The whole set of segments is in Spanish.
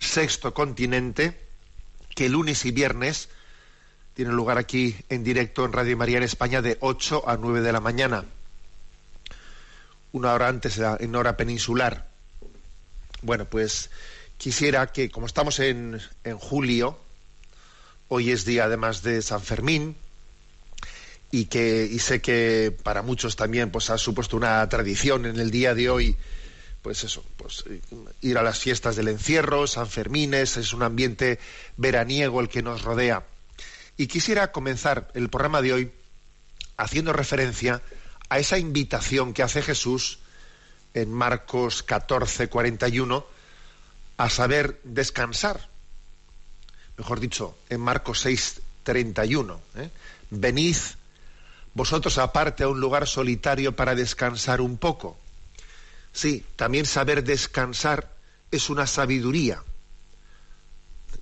Sexto Continente, que lunes y viernes tiene lugar aquí en directo en Radio María en España de 8 a 9 de la mañana. Una hora antes en hora peninsular. Bueno, pues quisiera que, como estamos en, en julio, hoy es día además de San Fermín, y que y sé que para muchos también pues ha supuesto una tradición en el día de hoy pues eso pues ir a las fiestas del encierro San Fermines es un ambiente veraniego el que nos rodea y quisiera comenzar el programa de hoy haciendo referencia a esa invitación que hace Jesús en Marcos 14 41 a saber descansar mejor dicho en Marcos 6 31 ¿eh? venid vosotros aparte a un lugar solitario para descansar un poco. Sí, también saber descansar es una sabiduría.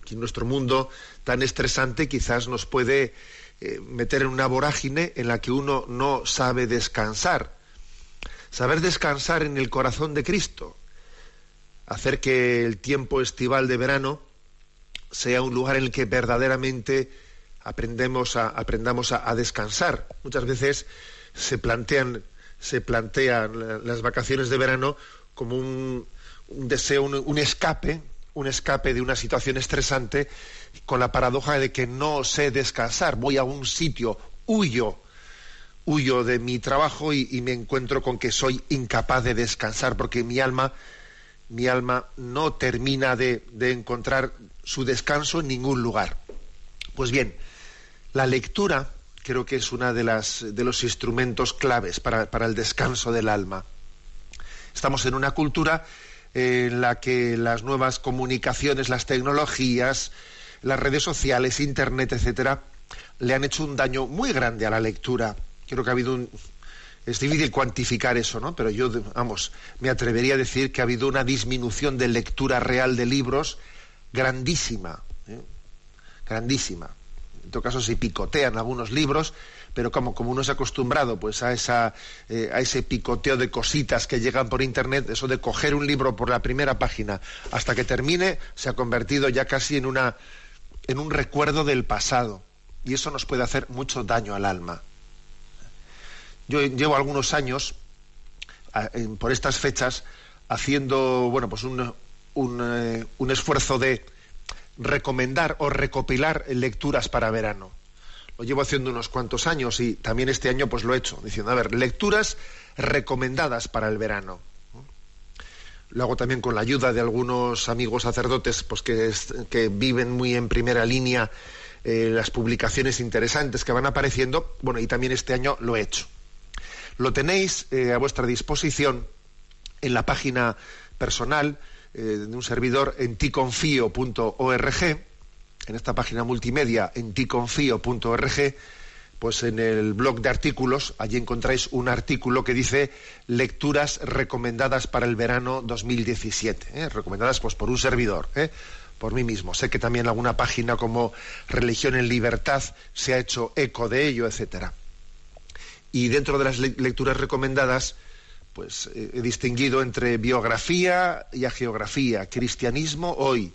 Aquí en nuestro mundo tan estresante quizás nos puede eh, meter en una vorágine en la que uno no sabe descansar. Saber descansar en el corazón de Cristo. Hacer que el tiempo estival de verano sea un lugar en el que verdaderamente aprendemos a, aprendamos a, a descansar. Muchas veces se plantean, se plantean la- las vacaciones de verano como un, deseo, un, escape, un escape de una situación estresante, con la paradoja de que no sé descansar. Voy a un sitio, huyo, huyo de mi trabajo y, me encuentro con que soy incapaz de descansar, porque mi alma, mi alma no termina de encontrar su descanso en ningún lugar. Pues bien, la lectura creo que es una de las de los instrumentos claves para, para el descanso del alma. Estamos en una cultura en la que las nuevas comunicaciones, las tecnologías, las redes sociales, internet, etcétera, le han hecho un daño muy grande a la lectura. Creo que ha habido un es difícil cuantificar eso, ¿no? Pero yo, vamos, me atrevería a decir que ha habido una disminución de lectura real de libros grandísima, ¿eh? grandísima. En todo caso se picotean algunos libros, pero como, como uno ha acostumbrado pues a esa eh, a ese picoteo de cositas que llegan por internet, eso de coger un libro por la primera página hasta que termine, se ha convertido ya casi en una en un recuerdo del pasado. Y eso nos puede hacer mucho daño al alma. Yo llevo algunos años por estas fechas haciendo bueno pues un, un, eh, un esfuerzo de recomendar o recopilar lecturas para verano. Lo llevo haciendo unos cuantos años y también este año pues lo he hecho, diciendo, a ver, lecturas recomendadas para el verano. Lo hago también con la ayuda de algunos amigos sacerdotes pues que, que viven muy en primera línea eh, las publicaciones interesantes que van apareciendo. Bueno, y también este año lo he hecho. Lo tenéis eh, a vuestra disposición en la página personal eh, de un servidor en ticonfío.org, en esta página multimedia en ticonfío.org, pues en el blog de artículos, allí encontráis un artículo que dice lecturas recomendadas para el verano 2017, ¿eh? recomendadas pues por un servidor, ¿eh? por mí mismo. Sé que también alguna página como Religión en Libertad se ha hecho eco de ello, etcétera. Y dentro de las le- lecturas recomendadas, pues eh, he distinguido entre biografía y agiografía, cristianismo hoy,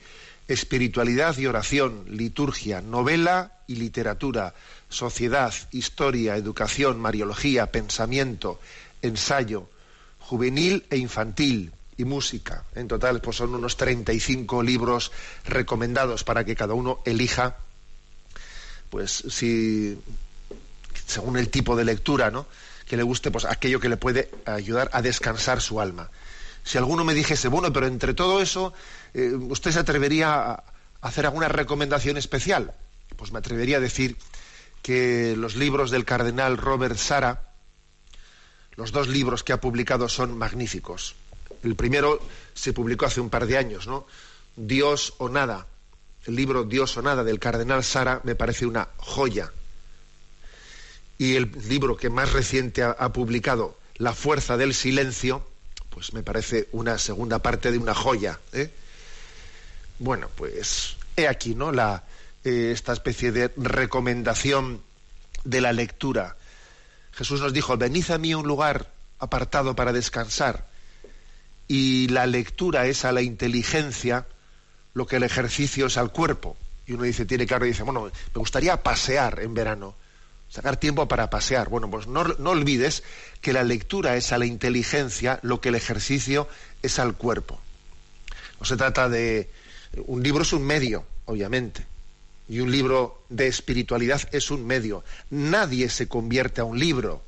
espiritualidad y oración, liturgia, novela y literatura, sociedad, historia, educación, mariología, pensamiento, ensayo, juvenil e infantil, y música. En total, pues son unos 35 libros recomendados para que cada uno elija, pues si según el tipo de lectura, ¿no? Que le guste, pues aquello que le puede ayudar a descansar su alma. Si alguno me dijese, bueno, pero entre todo eso, eh, ¿usted se atrevería a hacer alguna recomendación especial? Pues me atrevería a decir que los libros del cardenal Robert Sara, los dos libros que ha publicado son magníficos. El primero se publicó hace un par de años, ¿no? Dios o nada. El libro Dios o nada del cardenal Sara me parece una joya. Y el libro que más reciente ha, publicado, La fuerza del silencio, pues me parece una segunda parte de una joya. ¿eh? Bueno, pues he aquí, ¿no? La, eh, esta especie de recomendación de la lectura. Jesús nos dijo, venid a mí un lugar apartado para descansar y la lectura es a la inteligencia lo que el ejercicio es al cuerpo. Y uno dice, tiene claro, y dice, bueno, me gustaría pasear en verano, sacar tiempo para pasear. Bueno, pues no, no olvides que la lectura es a la inteligencia lo que el ejercicio es al cuerpo. No se trata de... Un libro es un medio, obviamente, y un libro de espiritualidad es un medio. Nadie se convierte a un libro,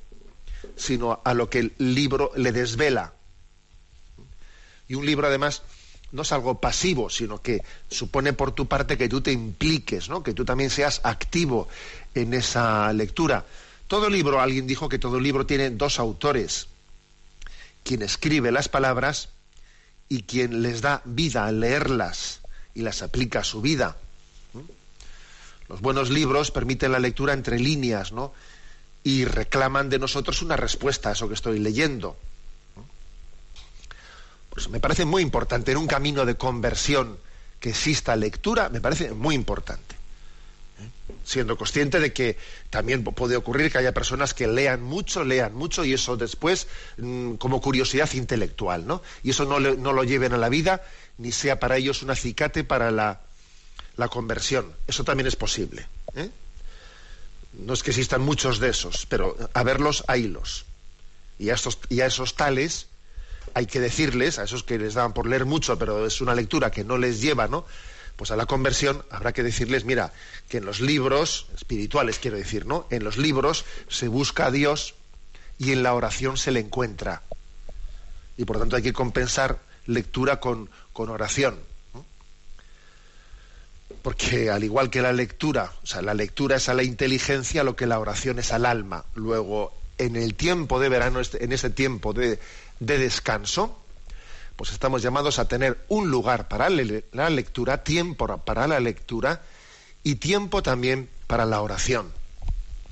sino a lo que el libro le desvela. Y un libro, además, no es algo pasivo, sino que supone por tu parte que tú te impliques, ¿no? que tú también seas activo en esa lectura. Todo libro, alguien dijo que todo libro tiene dos autores, quien escribe las palabras y quien les da vida al leerlas y las aplica a su vida. Los buenos libros permiten la lectura entre líneas, ¿no? Y reclaman de nosotros una respuesta a eso que estoy leyendo. Pues me parece muy importante en un camino de conversión que exista lectura, me parece muy importante. ¿eh? Siendo consciente de que también puede ocurrir que haya personas que lean mucho, lean mucho y eso después mm, como curiosidad intelectual, ¿no? Y eso no, no, lo lleven a la vida ni sea para ellos un acicate para la, la conversión. Eso también es posible. ¿eh? No es que existan muchos de esos, pero a verlos, haylos. Y y a esos tales hay que decirles, a esos que les dan por leer mucho, pero es una lectura que no les lleva, ¿no? Pues a la conversión habrá que decirles, mira, que en los libros, espirituales quiero decir, ¿no? En los libros se busca a Dios y en la oración se le encuentra. Y por tanto hay que compensar lectura con, con oración. Porque al igual que la lectura, o sea, la lectura es a la inteligencia lo que la oración es al alma. Luego, en el tiempo de verano, este, en ese tiempo de, de descanso, pues estamos llamados a tener un lugar para la lectura, tiempo para la lectura y tiempo también para la oración.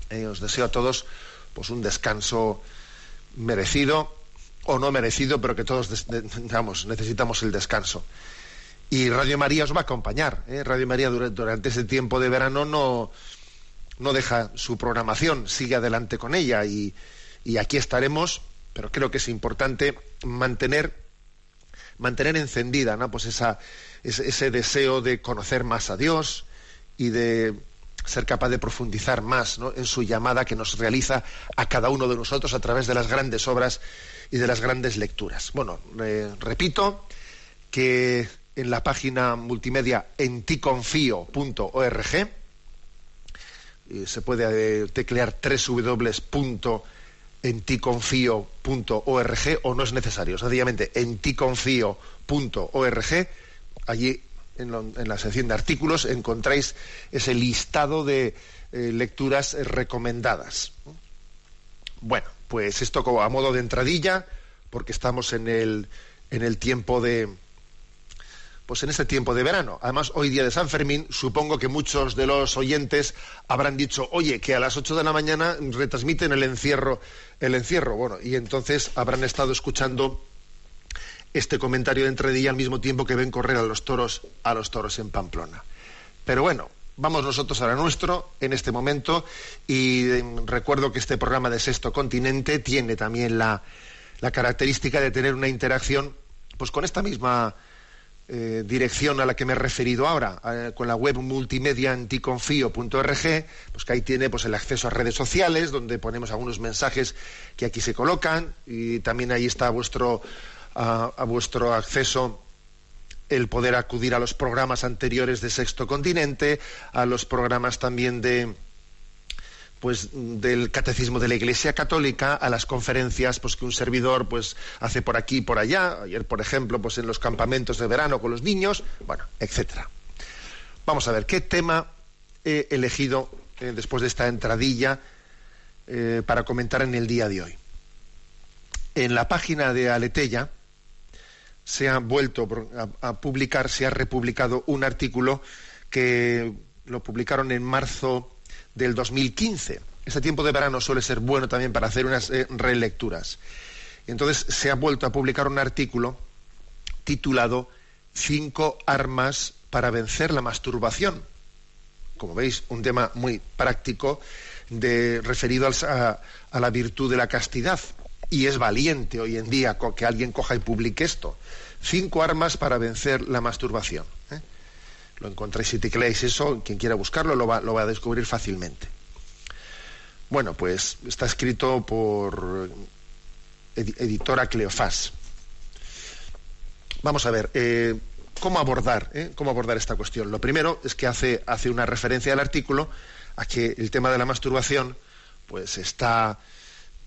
Eh, os deseo a todos pues un descanso merecido o no merecido, pero que todos necesitamos el descanso. Y Radio María os va a acompañar. ¿eh? Radio María durante, durante ese tiempo de verano no, no deja su programación, sigue adelante con ella y, y aquí estaremos pero creo que es importante mantener mantener encendida ¿no? pues esa, ese, deseo de conocer más a Dios y de ser capaz de profundizar más en su llamada que nos realiza a cada uno de nosotros a través de las grandes obras y de las grandes lecturas. Bueno, repito que en la página multimedia enticonfio.org eh, se puede eh, teclear www en ticonfío.org o no es necesario, sencillamente en ticonfío.org, allí en, la sección de artículos encontráis ese listado de eh, lecturas recomendadas. Bueno, pues esto como a modo de entradilla, porque estamos en el, en el tiempo de, pues en este tiempo de verano. Además, hoy día de San Fermín, supongo que muchos de los oyentes habrán dicho, oye, que a las 8 de la mañana retransmiten el encierro, el encierro. Bueno, y entonces habrán estado escuchando este comentario de entradilla al mismo tiempo que ven correr a los toros, a los toros en Pamplona. Pero bueno, vamos nosotros a la nuestro en este momento y em, recuerdo que este programa de Sexto Continente tiene también la, la característica de tener una interacción pues con esta misma eh, dirección a la que me he referido ahora, eh, con la web multimedia anticonfío.org, pues que ahí tiene pues el acceso a redes sociales, donde ponemos algunos mensajes que aquí se colocan, y también ahí está vuestro a, vuestro acceso el poder acudir a los programas anteriores de Sexto Continente, a los programas también de pues del catecismo de la Iglesia Católica a las conferencias pues que un servidor pues hace por aquí y por allá, ayer por ejemplo pues en los campamentos de verano con los niños, bueno, etcétera. Vamos a ver qué tema he elegido eh, después de esta entradilla eh, para comentar en el día de hoy. En la página de Aletella se ha vuelto a, publicar, se ha republicado un artículo que lo publicaron en marzo del 2015. Este tiempo de verano suele ser bueno también para hacer unas eh, relecturas. Entonces se ha vuelto a publicar un artículo titulado Cinco armas para vencer la masturbación. Como veis, un tema muy práctico de, referido a, la virtud de la castidad. Y es valiente hoy en día que alguien coja y publique esto. Cinco armas para vencer la masturbación. Lo encontréis si tecleáis eso, quien quiera buscarlo lo va, lo va a descubrir fácilmente. Bueno, pues está escrito por editora Cleofás. Vamos a ver, eh, ¿cómo abordar, eh? cómo abordar esta cuestión? Lo primero es que hace, hace una referencia al artículo a que el tema de la masturbación, pues está,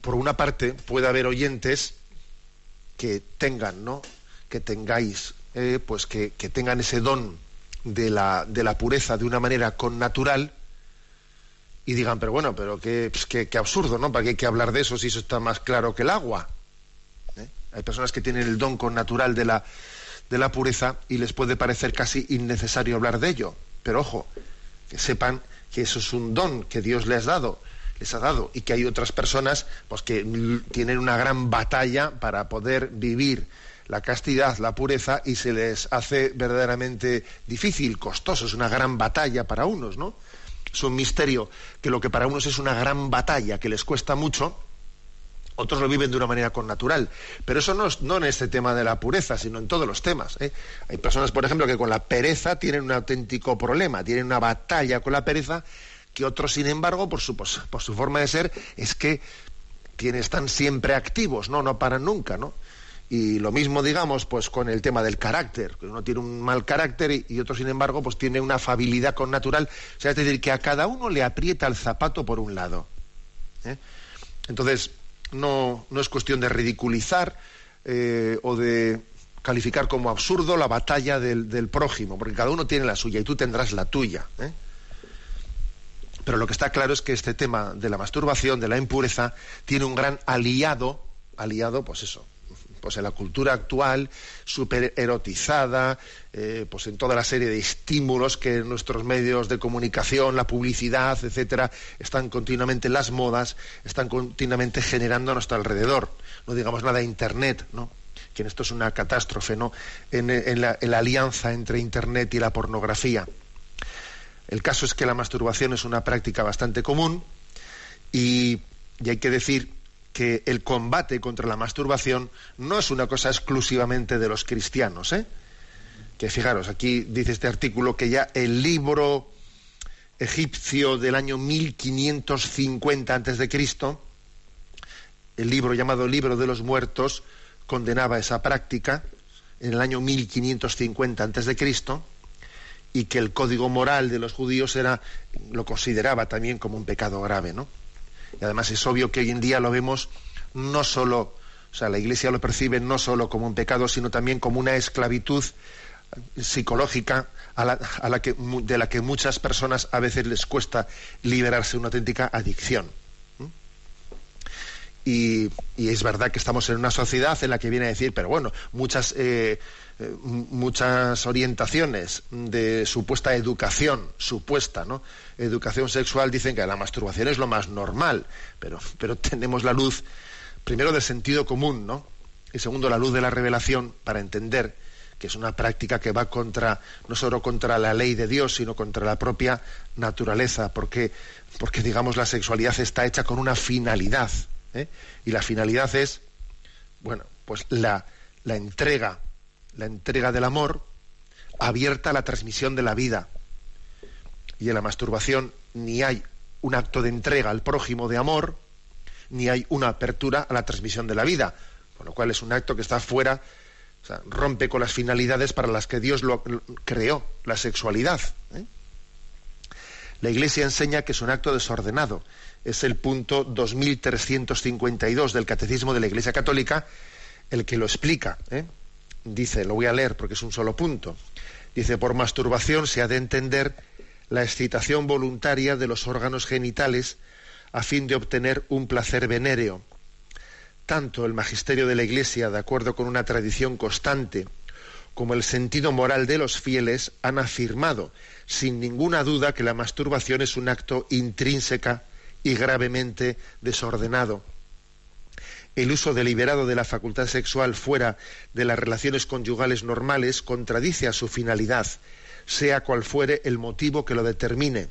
por una parte, puede haber oyentes que tengan, ¿no? Que tengáis, eh, pues que, tengan ese don de la, de la pureza de una manera con natural y digan, pero bueno, pero qué, pues qué, absurdo, ¿no? ¿Para qué hay que hablar de eso si eso está más claro que el agua? ¿Eh? Hay personas que tienen el don con natural de la, de la pureza y les puede parecer casi innecesario hablar de ello. Pero ojo, que sepan que eso es un don que Dios les ha dado, les ha dado, y que hay otras personas pues, que tienen una gran batalla para poder vivir la castidad, la pureza, y se les hace verdaderamente difícil, costoso, es una gran batalla para unos, ¿no? Es un misterio que lo que para unos es una gran batalla, que les cuesta mucho, otros lo viven de una manera con natural. Pero eso no, es, no en este tema de la pureza, sino en todos los temas. ¿eh? Hay personas, por ejemplo, que con la pereza tienen un auténtico problema, tienen una batalla con la pereza, que otros, sin embargo, por su, por su forma de ser, es que tienen, están siempre activos, ¿no? No paran nunca, ¿no? Y lo mismo, digamos, pues con el tema del carácter, que uno tiene un mal carácter y, otro, sin embargo, pues tiene una afabilidad con natural. O sea, es decir, que a cada uno le aprieta el zapato por un lado. ¿eh? Entonces, no, no es cuestión de ridiculizar eh, o de calificar como absurdo la batalla del, prójimo, porque cada uno tiene la suya y tú tendrás la tuya. ¿eh? Pero lo que está claro es que este tema de la masturbación, de la impureza, tiene un gran aliado, aliado, pues eso, pues en la cultura actual, súper erotizada, eh, pues en toda la serie de estímulos que nuestros medios de comunicación, la publicidad, etcétera, están continuamente, las modas, están continuamente generando a nuestro alrededor. No digamos nada de Internet, ¿no? que esto es una catástrofe, ¿no? En, la, alianza entre Internet y la pornografía. El caso es que la masturbación es una práctica bastante común y hay que decir que el combate contra la masturbación no es una cosa exclusivamente de los cristianos, ¿eh? Que fijaros, aquí dice este artículo que ya el libro egipcio del año 1550 antes de Cristo, el libro llamado Libro de los Muertos, condenaba esa práctica en el año 1550 antes de Cristo y que el código moral de los judíos era lo consideraba también como un pecado grave, ¿no? Y además es obvio que hoy en día lo vemos no solo, o sea, la Iglesia lo percibe no solo como un pecado, sino también como una esclavitud psicológica a la, que, de la que muchas personas a veces les cuesta liberarse una auténtica adicción. Y, es verdad que estamos en una sociedad en la que viene a decir, pero bueno, muchas, eh, eh, muchas orientaciones de supuesta educación, supuesta, ¿no? Educación sexual dicen que la masturbación es lo más normal, pero, pero tenemos la luz, primero del sentido común, ¿no? Y segundo, la luz de la revelación para entender que es una práctica que va contra, no solo contra la ley de Dios, sino contra la propia naturaleza, porque, porque digamos, la sexualidad está hecha con una finalidad ¿eh? Y la finalidad es, bueno, pues la, la entrega, la entrega del amor abierta a la transmisión de la vida. Y en la masturbación ni hay un acto de entrega al prójimo de amor, ni hay una apertura a la transmisión de la vida, Con lo cual es un acto que está fuera, o sea, rompe con las finalidades para las que Dios lo, creó, la sexualidad. ¿eh? La Iglesia enseña que es un acto desordenado. Es el punto 2352 del Catecismo de la Iglesia Católica el que lo explica. ¿eh? Dice, lo voy a leer porque es un solo punto. Dice, por masturbación se ha de entender la excitación voluntaria de los órganos genitales a fin de obtener un placer venéreo. Tanto el magisterio de la Iglesia, de acuerdo con una tradición constante, como el sentido moral de los fieles han afirmado sin ninguna duda que la masturbación es un acto intrínseca y gravemente desordenado. El uso deliberado de la facultad sexual fuera de las relaciones conyugales normales contradice a su finalidad, sea cual fuere el motivo que lo determine.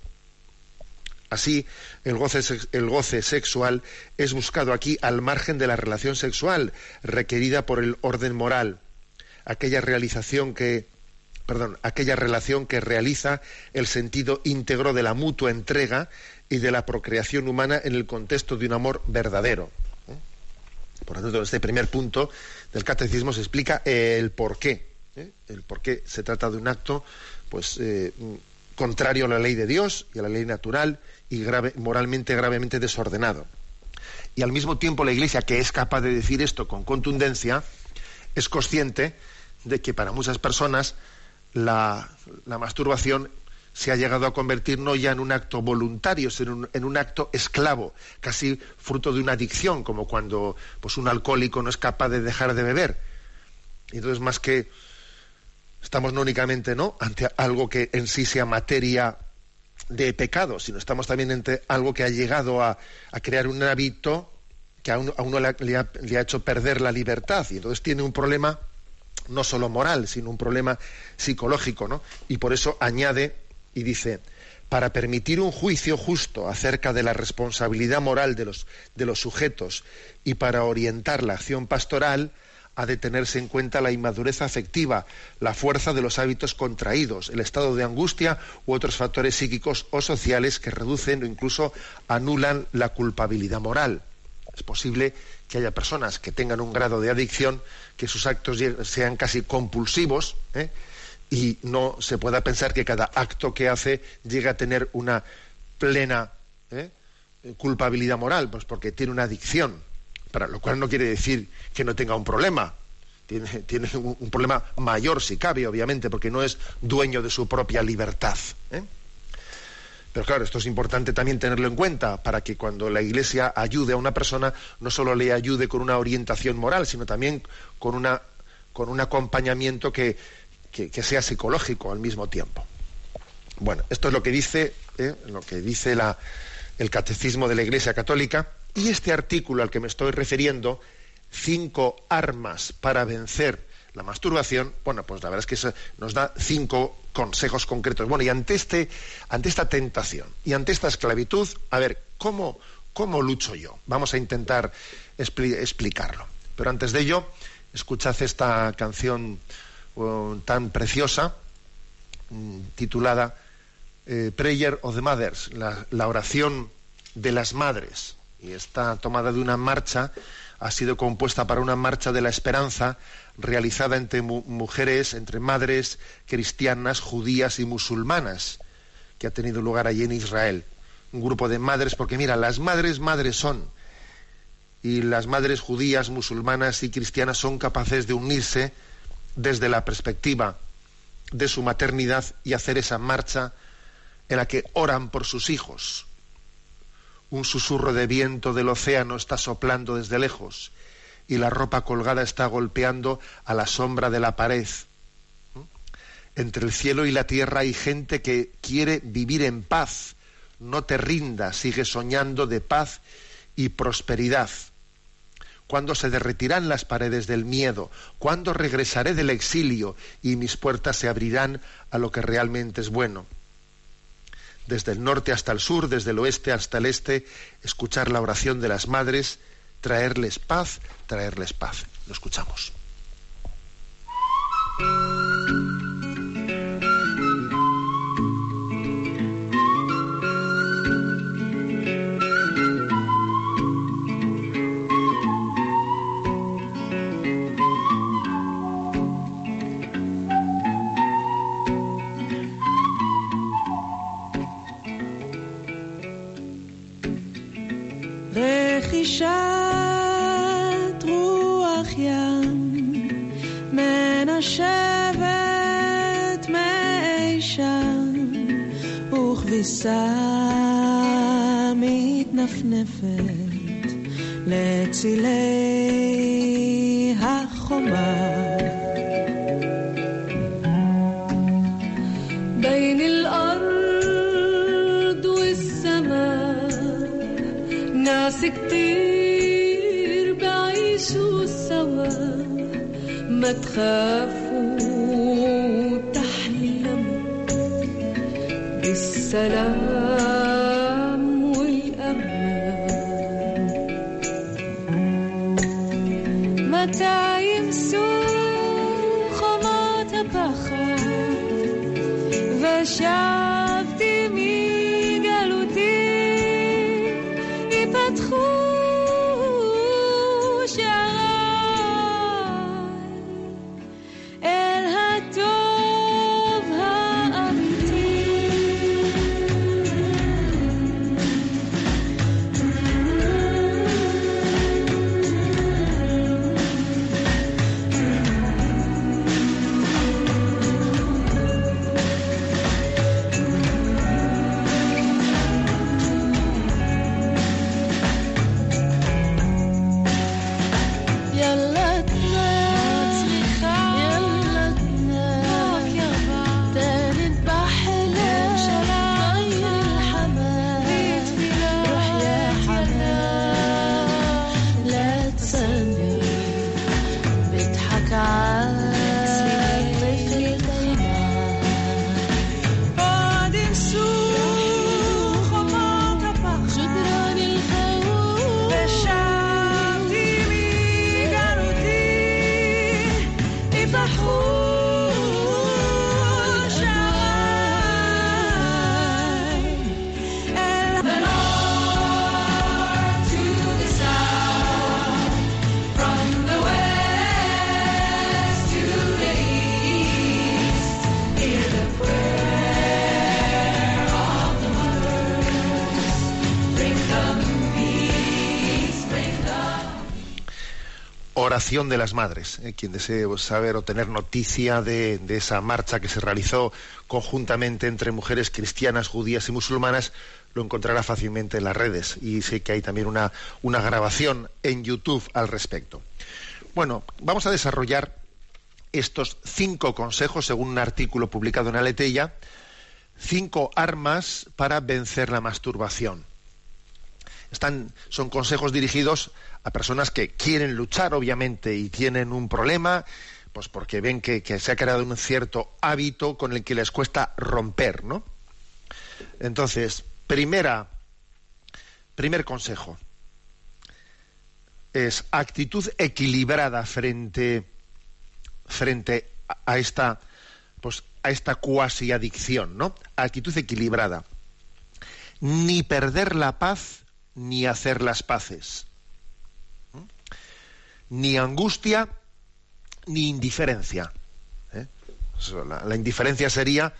Así, el goce, el goce, sexual es buscado aquí al margen de la relación sexual requerida por el orden moral, aquella realización que perdón, aquella relación que realiza el sentido íntegro de la mutua entrega y de la procreación humana en el contexto de un amor verdadero. Por lo tanto, este primer punto del catecismo se explica el por qué. ¿eh? El por qué se trata de un acto pues, eh, contrario a la ley de Dios y a la ley natural y moralmente gravemente desordenado. Y al mismo tiempo la Iglesia, que es capaz de decir esto con contundencia, es consciente de que para muchas personas la, masturbación se ha llegado a convertir no ya en un acto voluntario, sino en un, acto esclavo, casi fruto de una adicción, como cuando pues, un alcohólico no es capaz de dejar de beber. Y entonces, más que estamos no únicamente ¿no? ante algo que en sí sea materia de pecado, sino estamos también ante algo que ha llegado a, crear un hábito que a uno, le, ha, le ha hecho perder la libertad y entonces tiene un problema no solo moral, sino un problema psicológico, ¿no? Y por eso añade y dice, para permitir un juicio justo acerca de la responsabilidad moral de los, sujetos y para orientar la acción pastoral, ha de tenerse en cuenta la inmadurez afectiva, la fuerza de los hábitos contraídos, el estado de angustia u otros factores psíquicos o sociales que reducen o incluso anulan la culpabilidad moral. Es posible que haya personas que tengan un grado de adicción, que sus actos sean casi compulsivos, ¿eh? Y no se pueda pensar que cada acto que hace llega a tener una plena ¿eh? culpabilidad moral, pues porque tiene una adicción, para lo cual no quiere decir que no tenga un problema. Tiene, un, problema mayor si cabe, obviamente, porque no es dueño de su propia libertad. ¿eh? Pero claro, esto es importante también tenerlo en cuenta para que cuando la Iglesia ayude a una persona, no solo le ayude con una orientación moral, sino también con, una, con un acompañamiento que, sea psicológico al mismo tiempo. Bueno, esto es lo que dice, ¿eh? lo que dice la, el Catecismo de la Iglesia Católica. Y este artículo al que me estoy refiriendo, cinco armas para vencer la masturbación, bueno, pues la verdad es que nos da cinco consejos concretos. Bueno, y ante, este, ante esta tentación y ante esta esclavitud, a ver, ¿cómo, cómo lucho yo? Vamos a intentar explicarlo. Pero antes de ello, escuchad esta canción uh, tan preciosa, mm, titulada eh, Prayer of the Mothers, la, la oración de las madres. Y está tomada de una marcha, ha sido compuesta para una marcha de la esperanza realizada entre mujeres, entre madres cristianas, judías y musulmanas, que ha tenido lugar allí en Israel. Un grupo de madres, porque mira, las madres madres son, y las madres judías, musulmanas y cristianas son capaces de unirse desde la perspectiva de su maternidad y hacer esa marcha en la que oran por sus hijos. Un susurro de viento del océano está soplando desde lejos y la ropa colgada está golpeando a la sombra de la pared. Entre el cielo y la tierra hay gente que quiere vivir en paz. No te rindas, sigue soñando de paz y prosperidad. ¿Cuándo se derretirán las paredes del miedo? ¿Cuándo regresaré del exilio y mis puertas se abrirán a lo que realmente es bueno? Desde el norte hasta el sur, desde el oeste hasta el este, escuchar la oración de las madres traerles paz, traerles paz. Lo escuchamos. 眼泪 De las Madres. Eh, Quien desee saber o tener noticia de, esa marcha que se realizó conjuntamente entre mujeres cristianas, judías y musulmanas, lo encontrará fácilmente en las redes. Y sé que hay también una, grabación en YouTube al respecto. Bueno, vamos a desarrollar estos cinco consejos, según un artículo publicado en Aleteia, cinco armas para vencer la masturbación. Están, son consejos dirigidos a personas que quieren luchar, obviamente, y tienen un problema, pues porque ven que, se ha creado un cierto hábito con el que les cuesta romper, ¿no? Entonces, primera, primer consejo es actitud equilibrada frente, frente a- a esta, pues, a esta cuasi adicción, ¿no? Actitud equilibrada. Ni perder la paz ni hacer las paces. Ni angustia ni indiferencia. ¿eh? Eso, La, indiferencia sería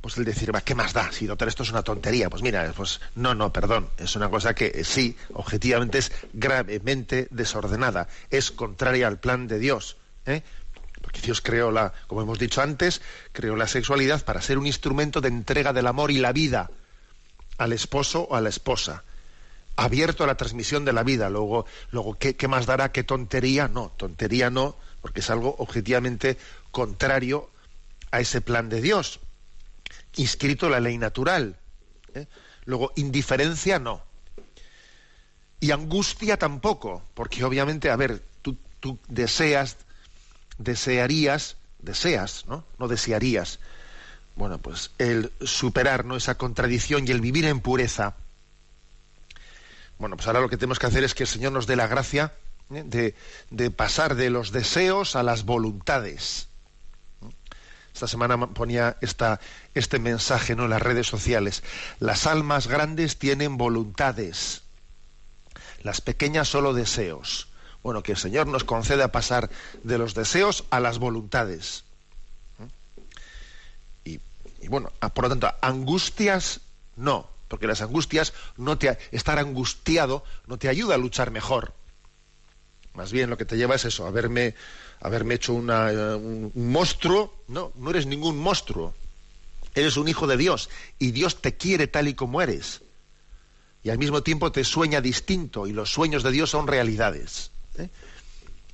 pues el decir, ¿qué más da? Si doctor, esto es una tontería. Pues mira, pues no, no, perdón. Es una cosa que sí, objetivamente es gravemente desordenada. Es contraria al plan de Dios. ¿eh? Porque Dios creó la, como hemos dicho antes, creó la sexualidad para ser un instrumento de entrega del amor y la vida al esposo o a la esposa. Abierto a la transmisión de la vida. Luego, luego ¿qué, qué más dará? ¿Qué tontería? No, tontería no, porque es algo objetivamente contrario a ese plan de Dios inscrito en la ley natural. ¿eh? Luego, indiferencia no. Y angustia tampoco, porque obviamente, a ver, tú, tú deseas, desearías, deseas, ¿no? No desearías. Bueno, pues el superar ¿no? esa contradicción y el vivir en pureza. Bueno, pues ahora lo que tenemos que hacer es que el Señor nos dé la gracia ¿eh? de, de pasar de los deseos a las voluntades. Esta semana ponía esta, este mensaje ¿no? en las redes sociales. Las almas grandes tienen voluntades, las pequeñas solo deseos. Bueno, que el Señor nos conceda pasar de los deseos a las voluntades. Y, y bueno, por lo tanto, angustias no, porque las angustias no te estar angustiado no te ayuda a luchar mejor. Más bien lo que te lleva es eso, haberme haberme hecho eh, un, un monstruo, no, no eres ningún monstruo. Eres un hijo de Dios y Dios te quiere tal y como eres. Y al mismo tiempo te sueña distinto y los sueños de Dios son realidades. ¿eh?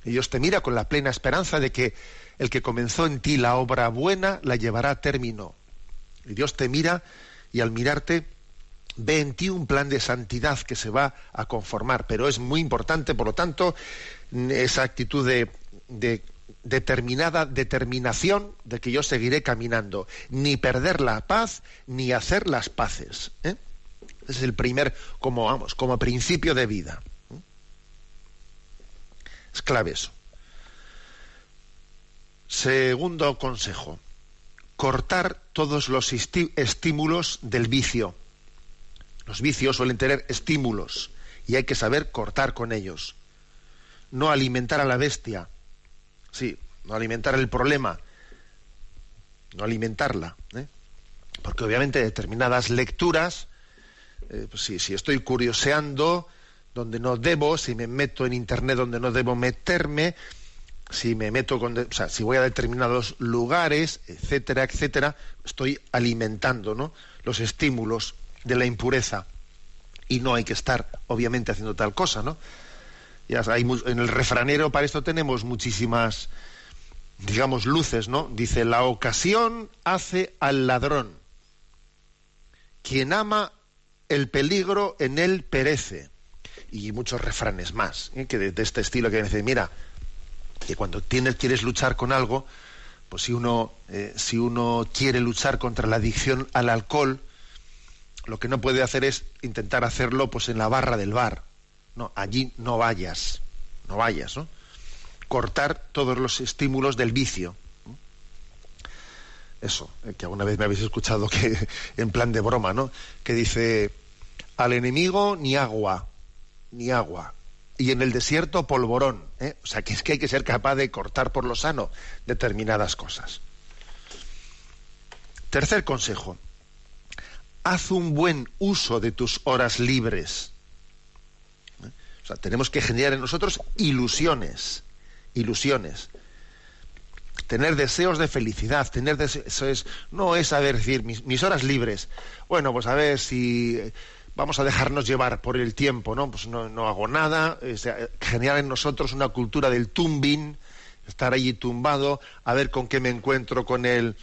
Y Dios te mira con la plena esperanza de que el que comenzó en ti la obra buena la llevará a término. Y Dios te mira y al mirarte ve en ti un plan de santidad que se va a conformar. Pero es muy importante, por lo tanto, esa actitud de, de determinada determinación de que yo seguiré caminando, ni perder la paz, ni hacer las paces. ¿eh? Es el primer, como vamos, como principio de vida. ¿eh? Es clave eso. Segundo consejo, cortar todos los estímulos del vicio. Los vicios suelen tener estímulos y hay que saber cortar con ellos. No alimentar a la bestia, sí, no alimentar el problema, no alimentarla. ¿eh? Porque obviamente determinadas lecturas, eh, pues sí, si estoy curioseando donde no debo, si me meto en internet donde no debo meterme, si me meto con, o sea, si voy a determinados lugares, etcétera, etcétera, estoy alimentando, ¿no? Los estímulos de la impureza y no hay que estar, obviamente, haciendo tal cosa, ¿no? Ya hay, en el refranero para esto tenemos muchísimas, digamos, luces, ¿no? Dice, la ocasión hace al ladrón. Quien ama el peligro en él perece. Y muchos refranes más, ¿eh? que de, este estilo que dice, mira, que cuando tienes, quieres luchar con algo, pues si uno, eh, si uno quiere luchar contra la adicción al alcohol, lo que no puede hacer es intentar hacerlo pues en la barra del bar. No, allí no vayas, no vayas. Cortar todos los estímulos del vicio. Eso, eh, que alguna vez me habéis escuchado que en plan de broma, ¿no? Que dice al enemigo ni agua, ni agua. Y en el desierto polvorón. ¿eh? O sea, que es que hay que ser capaz de cortar por lo sano determinadas cosas. Tercer consejo. Haz un buen uso de tus horas libres. ¿Eh? O sea, tenemos que generar en nosotros ilusiones. Ilusiones. Tener deseos de felicidad, tener deseos, no es saber decir mis, horas libres. Bueno, pues a ver si vamos a dejarnos llevar por el tiempo, ¿no? Pues no, no hago nada, sea, generar en nosotros una cultura del tumbing, estar allí tumbado, a ver con qué me encuentro con el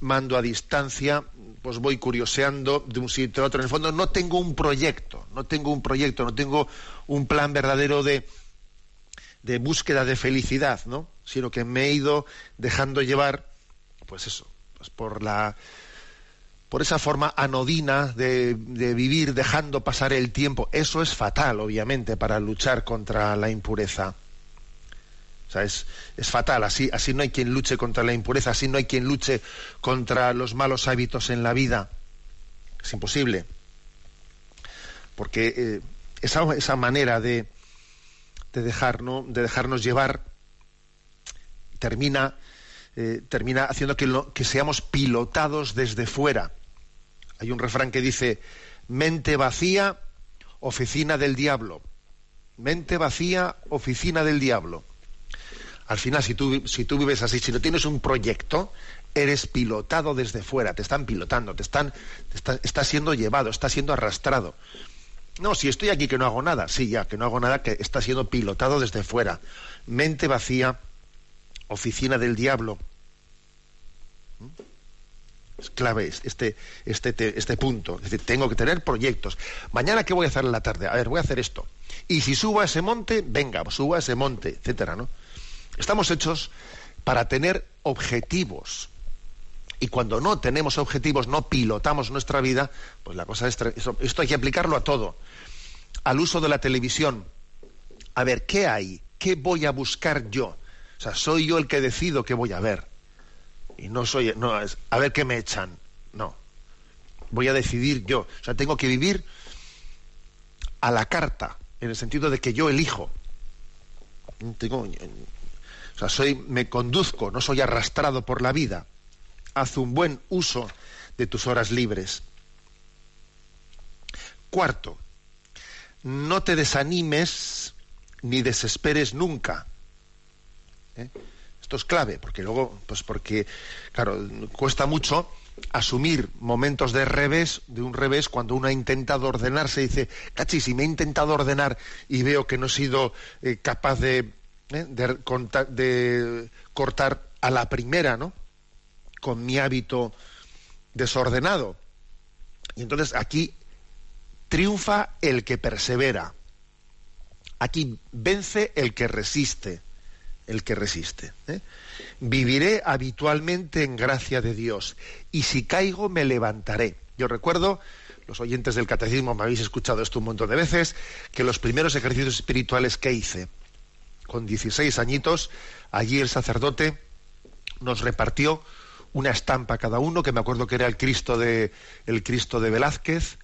mando a distancia, pues voy curioseando de un sitio a otro. En el fondo no tengo un proyecto, no tengo un proyecto, no tengo un plan verdadero de, de búsqueda de felicidad, ¿no? Sino que me he ido dejando llevar, pues eso, pues por la por esa forma anodina de, de, vivir dejando pasar el tiempo. Eso es fatal, obviamente, para luchar contra la impureza. O sea, es, es, fatal. Así, así no hay quien luche contra la impureza, así no hay quien luche contra los malos hábitos en la vida. Es imposible. Porque eh, esa, esa, manera de, de, dejar, de dejarnos llevar termina, eh, termina haciendo que, que seamos pilotados desde fuera hay un refrán que dice, mente vacía, oficina del diablo. Mente vacía, oficina del diablo. Al final, si tú, si tú vives así, si no tienes un proyecto, eres pilotado desde fuera, te están pilotando, te están, te está, estás siendo llevado, estás siendo arrastrado. No, si estoy aquí que no hago nada, sí, ya, que no hago nada, que está siendo pilotado desde fuera. Mente vacía, oficina del diablo. ¿Mm? Es clave este, este, este punto. Es decir, tengo que tener proyectos. Mañana, ¿qué voy a hacer en la tarde? A ver, voy a hacer esto. Y si subo a ese monte, venga, subo a ese monte, etcétera, ¿no? Estamos hechos para tener objetivos. Y cuando no tenemos objetivos, no pilotamos nuestra vida, pues la cosa es. Esto hay que aplicarlo a todo. Al uso de la televisión. A ver, ¿qué hay? ¿Qué voy a buscar yo? O sea, soy yo el que decido qué voy a ver y no soy, no, a ver qué me echan. No. Voy a decidir yo. O sea, tengo que vivir a la carta, en el sentido de que yo elijo. Tengo, o sea, soy, me conduzco, no soy arrastrado por la vida. Haz un buen uso de tus horas libres. Cuarto, no te desanimes ni desesperes nunca. ¿Eh? Esto es clave, porque luego, pues porque, claro, cuesta mucho asumir momentos de revés, de un revés, cuando uno ha intentado ordenarse dice, cachi, si me he intentado ordenar y veo que no he sido eh, capaz de, eh, de, cortar a la primera, ¿no? Con mi hábito desordenado. Y entonces aquí triunfa el que persevera. Aquí vence el que resiste, el que resiste. ¿eh? Viviré habitualmente en gracia de Dios y si caigo me levantaré. Yo recuerdo, los oyentes del catecismo me habéis escuchado esto un montón de veces, que los primeros ejercicios espirituales que hice, con 16 añitos, allí el sacerdote nos repartió una estampa cada uno, que me acuerdo que era el Cristo de, el Cristo de Velázquez,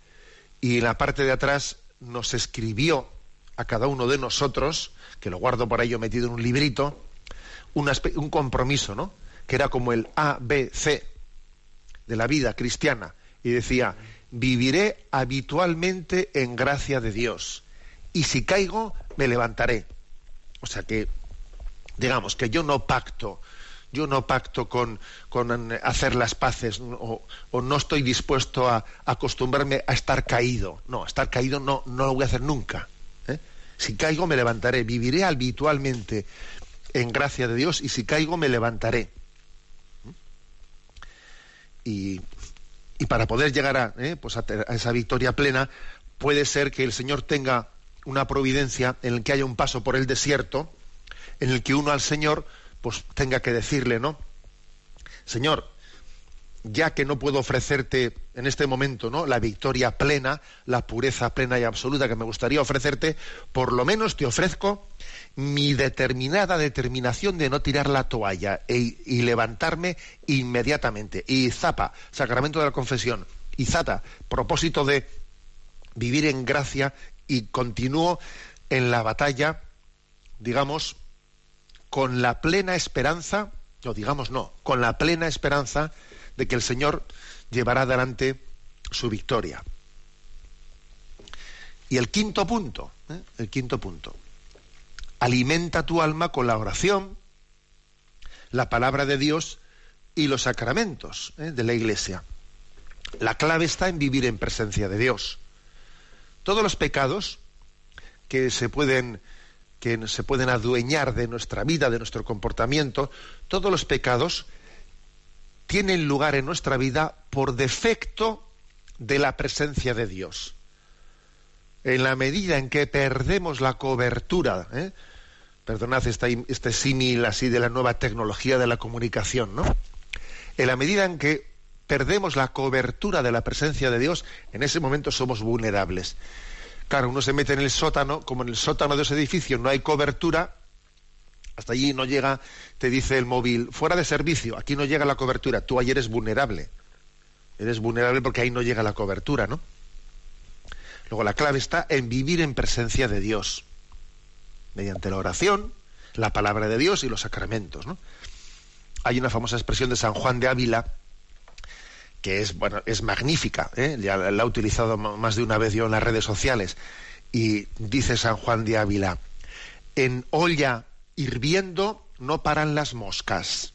y en la parte de atrás nos escribió a cada uno de nosotros, que lo guardo por ello metido en un librito, un compromiso, ¿no? Que era como el A, B, C de la vida cristiana. Y decía, viviré habitualmente en gracia de Dios. Y si caigo, me levantaré. O sea que, digamos, que yo no pacto, yo no pacto con, con hacer las paces o, no estoy dispuesto a, acostumbrarme a estar caído. No, estar caído no, no lo voy a hacer nunca. ¿eh? Si caigo, me levantaré. Viviré habitualmente en gracia de Dios y si caigo, me levantaré. Y, y para poder llegar a, ¿eh? pues a esa victoria plena, puede ser que el Señor tenga una providencia en el que haya un paso por el desierto, en el que uno al Señor pues tenga que decirle, ¿no? Señor, ya que no puedo ofrecerte en este momento, ¿no? La victoria plena, la pureza plena y absoluta que me gustaría ofrecerte, por lo menos te ofrezco mi determinada determinación de no tirar la toalla e- y levantarme inmediatamente. Y zapa, sacramento de la confesión. Y zata, propósito de vivir en gracia y continúo en la batalla, digamos, con la plena esperanza, o digamos no, con la plena esperanza de que el Señor llevará adelante su victoria. Y el quinto punto, ¿eh? el quinto punto, alimenta tu alma con la oración, la palabra de Dios y los sacramentos ¿eh? de la Iglesia. La clave está en vivir en presencia de Dios. Todos los pecados que se pueden que se pueden adueñar de nuestra vida, de nuestro comportamiento, todos los pecados tienen lugar en nuestra vida por defecto de la presencia de Dios. En la medida en que perdemos la cobertura, ¿eh? perdonad este símil así de la nueva tecnología de la comunicación, ¿no? En la medida en que perdemos la cobertura de la presencia de Dios, en ese momento somos vulnerables. Claro, uno se mete en el sótano, como en el sótano de ese edificio no hay cobertura, hasta allí no llega, te dice el móvil, fuera de servicio, aquí no llega la cobertura, tú ahí eres vulnerable. Eres vulnerable porque ahí no llega la cobertura, ¿no? Luego la clave está en vivir en presencia de Dios, mediante la oración, la palabra de Dios y los sacramentos, ¿no? Hay una famosa expresión de San Juan de Ávila, que es bueno es magnífica ¿eh? ya la, he utilizado más de una vez yo en las redes sociales. Y dice San Juan de Ávila en olla hirviendo no paran las moscas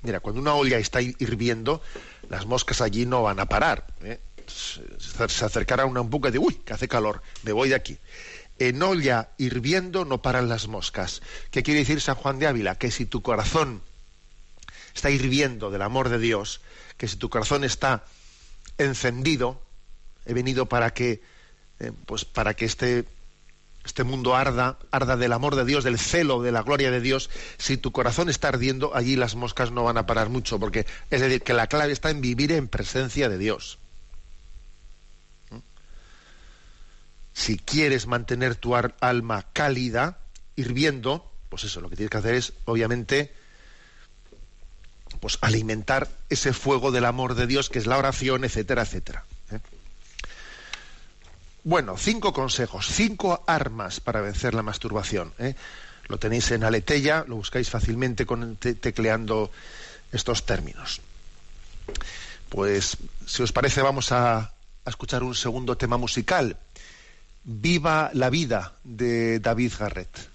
mira cuando una olla está hi- hirviendo las moscas allí no van a parar ¿eh? se, acercará una un dice uy que hace calor me voy de aquí en olla hirviendo no paran las moscas qué quiere decir San Juan de Ávila que si tu corazón está hirviendo del amor de Dios, que si tu corazón está encendido, he venido para que, eh, pues para que este, este mundo arda, arda del amor de Dios, del celo, de la gloria de Dios. Si tu corazón está ardiendo, allí las moscas no van a parar mucho, porque es decir, que la clave está en vivir en presencia de Dios. ¿Mm? Si quieres mantener tu alma cálida, hirviendo, pues eso, lo que tienes que hacer es, obviamente, pues alimentar ese fuego del amor de Dios que es la oración, etcétera, etcétera. ¿eh? Bueno, cinco consejos, cinco armas para vencer la masturbación. ¿eh? Lo tenéis en Aletella, lo buscáis fácilmente con, te- tecleando estos términos. Pues, si os parece, vamos a, a escuchar un segundo tema musical. Viva la vida de David Garrett.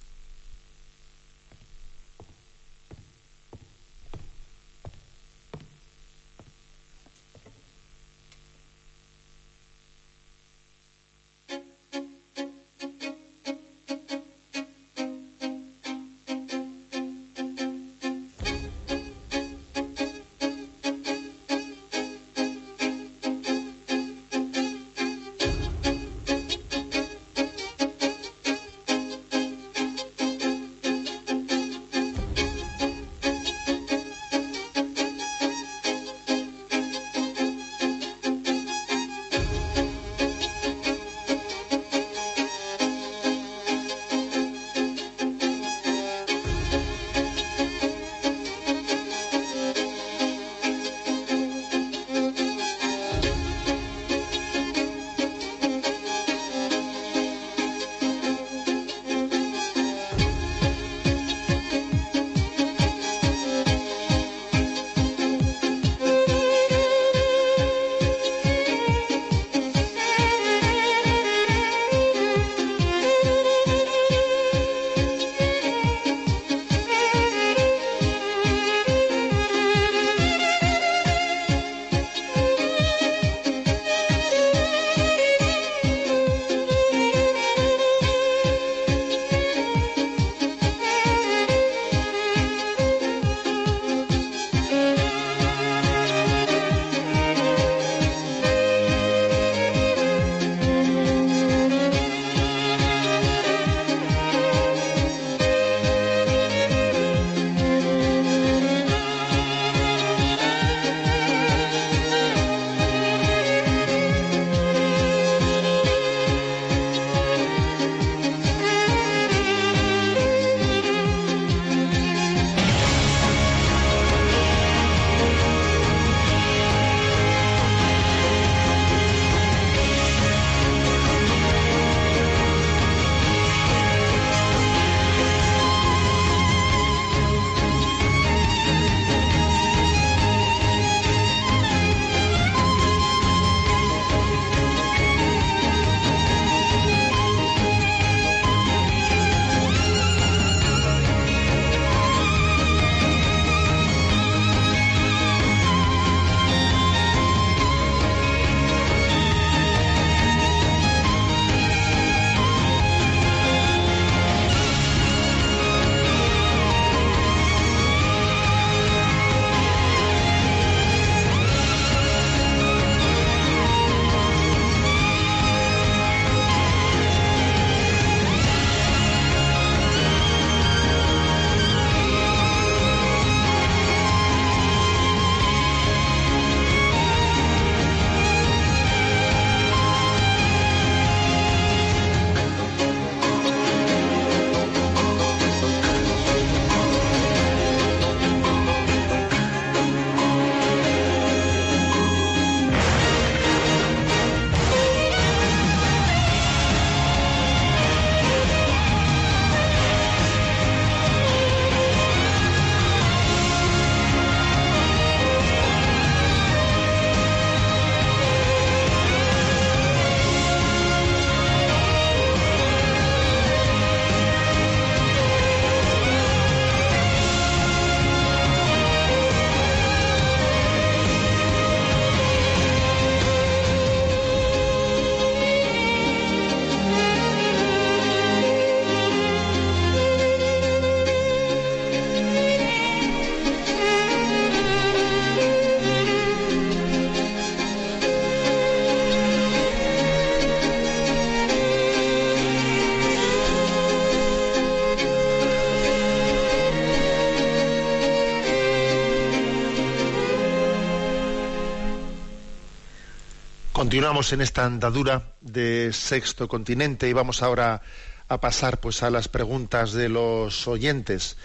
Continuamos en esta andadura de Sexto Continente y vamos ahora a pasar pues a las preguntas de los oyentes.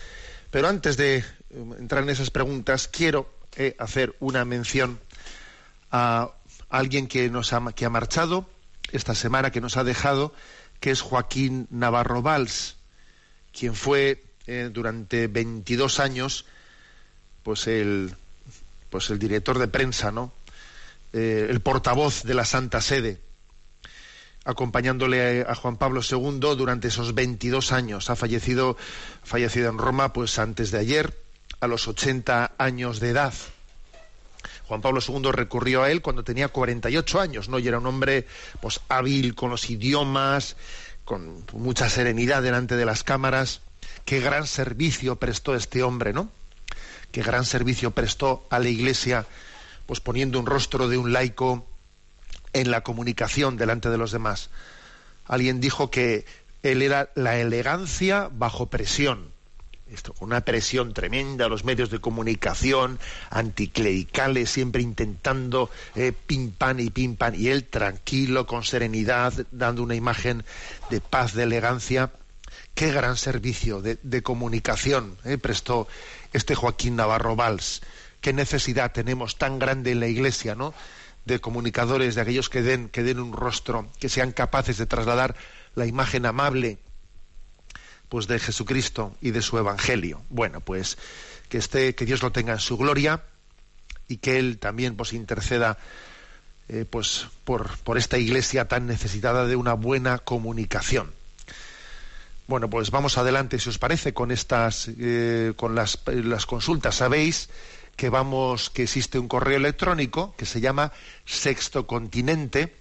Pero antes de eh, entrar en esas preguntas, quiero eh, hacer una mención a alguien que nos ha, que ha marchado esta semana, que nos ha dejado, que es Joaquín Navarro Valls, quien fue eh, durante 22 años pues el, pues el director de prensa, ¿no? Eh, el portavoz de la Santa Sede, acompañándole a Juan Pablo II durante esos 22 años. Ha fallecido, fallecido en Roma pues antes de ayer, a los 80 años de edad. Juan Pablo II recurrió a él cuando tenía 48 años, ¿no? Y era un hombre pues hábil con los idiomas, con mucha serenidad delante de las cámaras. Qué gran servicio prestó este hombre, ¿no? Qué gran servicio prestó a la Iglesia, pues poniendo un rostro de un laico en la comunicación delante de los demás. Alguien dijo que él era la elegancia bajo presión. Esto, una presión tremenda, los medios de comunicación, anticlericales, siempre intentando eh, pim pam y pim pam, y él tranquilo, con serenidad, dando una imagen de paz, de elegancia. Qué gran servicio de, de comunicación eh, prestó este Joaquín Navarro Valls. Qué necesidad tenemos tan grande en la Iglesia, ¿no? de comunicadores, de aquellos que den, que den un rostro, que sean capaces de trasladar la imagen amable pues de Jesucristo y de su evangelio. Bueno, pues que esté, que Dios lo tenga en su gloria y que él también pues interceda eh, pues por, por esta iglesia tan necesitada de una buena comunicación. Bueno, pues vamos adelante, si os parece, con estas, eh, con las, las consultas. Sabéis que vamos, que existe un correo electrónico que se llama sextocontinente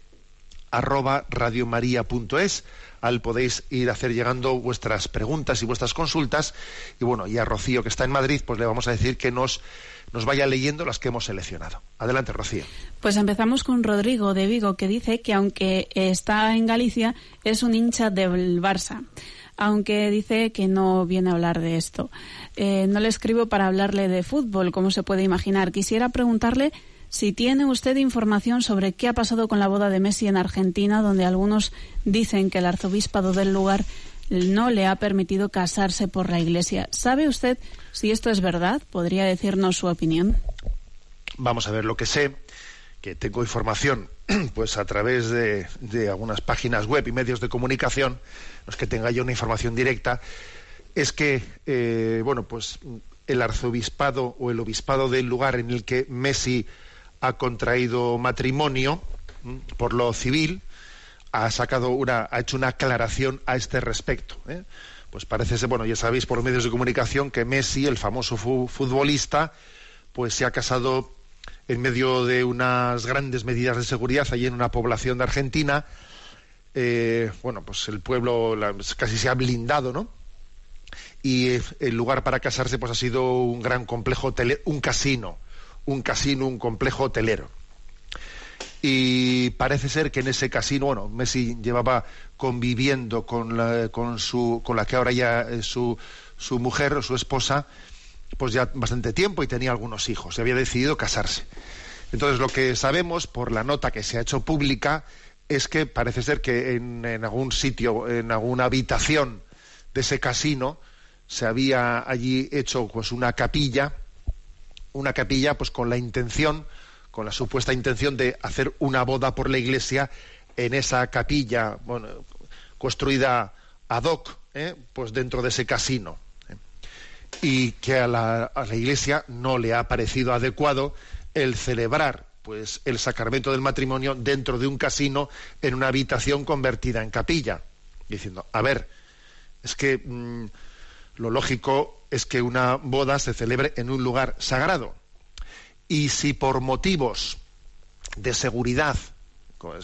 arroba radiomaria.es al podéis ir a hacer llegando vuestras preguntas y vuestras consultas y bueno y a Rocío que está en Madrid pues le vamos a decir que nos nos vaya leyendo las que hemos seleccionado. Adelante, Rocío. Pues empezamos con Rodrigo de Vigo, que dice que aunque está en Galicia, es un hincha del Barça aunque dice que no viene a hablar de esto. Eh, no le escribo para hablarle de fútbol, como se puede imaginar. Quisiera preguntarle si tiene usted información sobre qué ha pasado con la boda de Messi en Argentina, donde algunos dicen que el arzobispado del lugar no le ha permitido casarse por la Iglesia. ¿Sabe usted si esto es verdad? ¿Podría decirnos su opinión? Vamos a ver lo que sé, que tengo información pues a través de, de algunas páginas web y medios de comunicación no que tenga yo una información directa, es que, eh, bueno, pues el arzobispado o el obispado del lugar en el que Messi ha contraído matrimonio por lo civil ha sacado una ha hecho una aclaración a este respecto ¿eh? pues parece ser bueno ya sabéis por medios de comunicación que Messi el famoso futbolista pues se ha casado en medio de unas grandes medidas de seguridad allí en una población de Argentina eh, bueno, pues el pueblo casi se ha blindado, ¿no? Y eh, el lugar para casarse pues ha sido un gran complejo hotelero, un casino, un casino, un complejo hotelero. Y parece ser que en ese casino, bueno, Messi llevaba conviviendo con la, con su, con la que ahora ya es su, su mujer, su esposa, pues ya bastante tiempo y tenía algunos hijos. Y había decidido casarse. Entonces, lo que sabemos por la nota que se ha hecho pública es que parece ser que en, algún sitio, en alguna habitación de ese casino, se había allí hecho pues una capilla, una capilla pues con la intención, con la supuesta intención de hacer una boda por la iglesia en esa capilla, bueno, construida ad hoc, ¿eh? pues dentro de ese casino. Y que a la, a la iglesia no le ha parecido adecuado el celebrar pues el sacramento del matrimonio dentro de un casino en una habitación convertida en capilla. Diciendo a ver es que mm, lo lógico es que una boda se celebre en un lugar sagrado. Y si por motivos de seguridad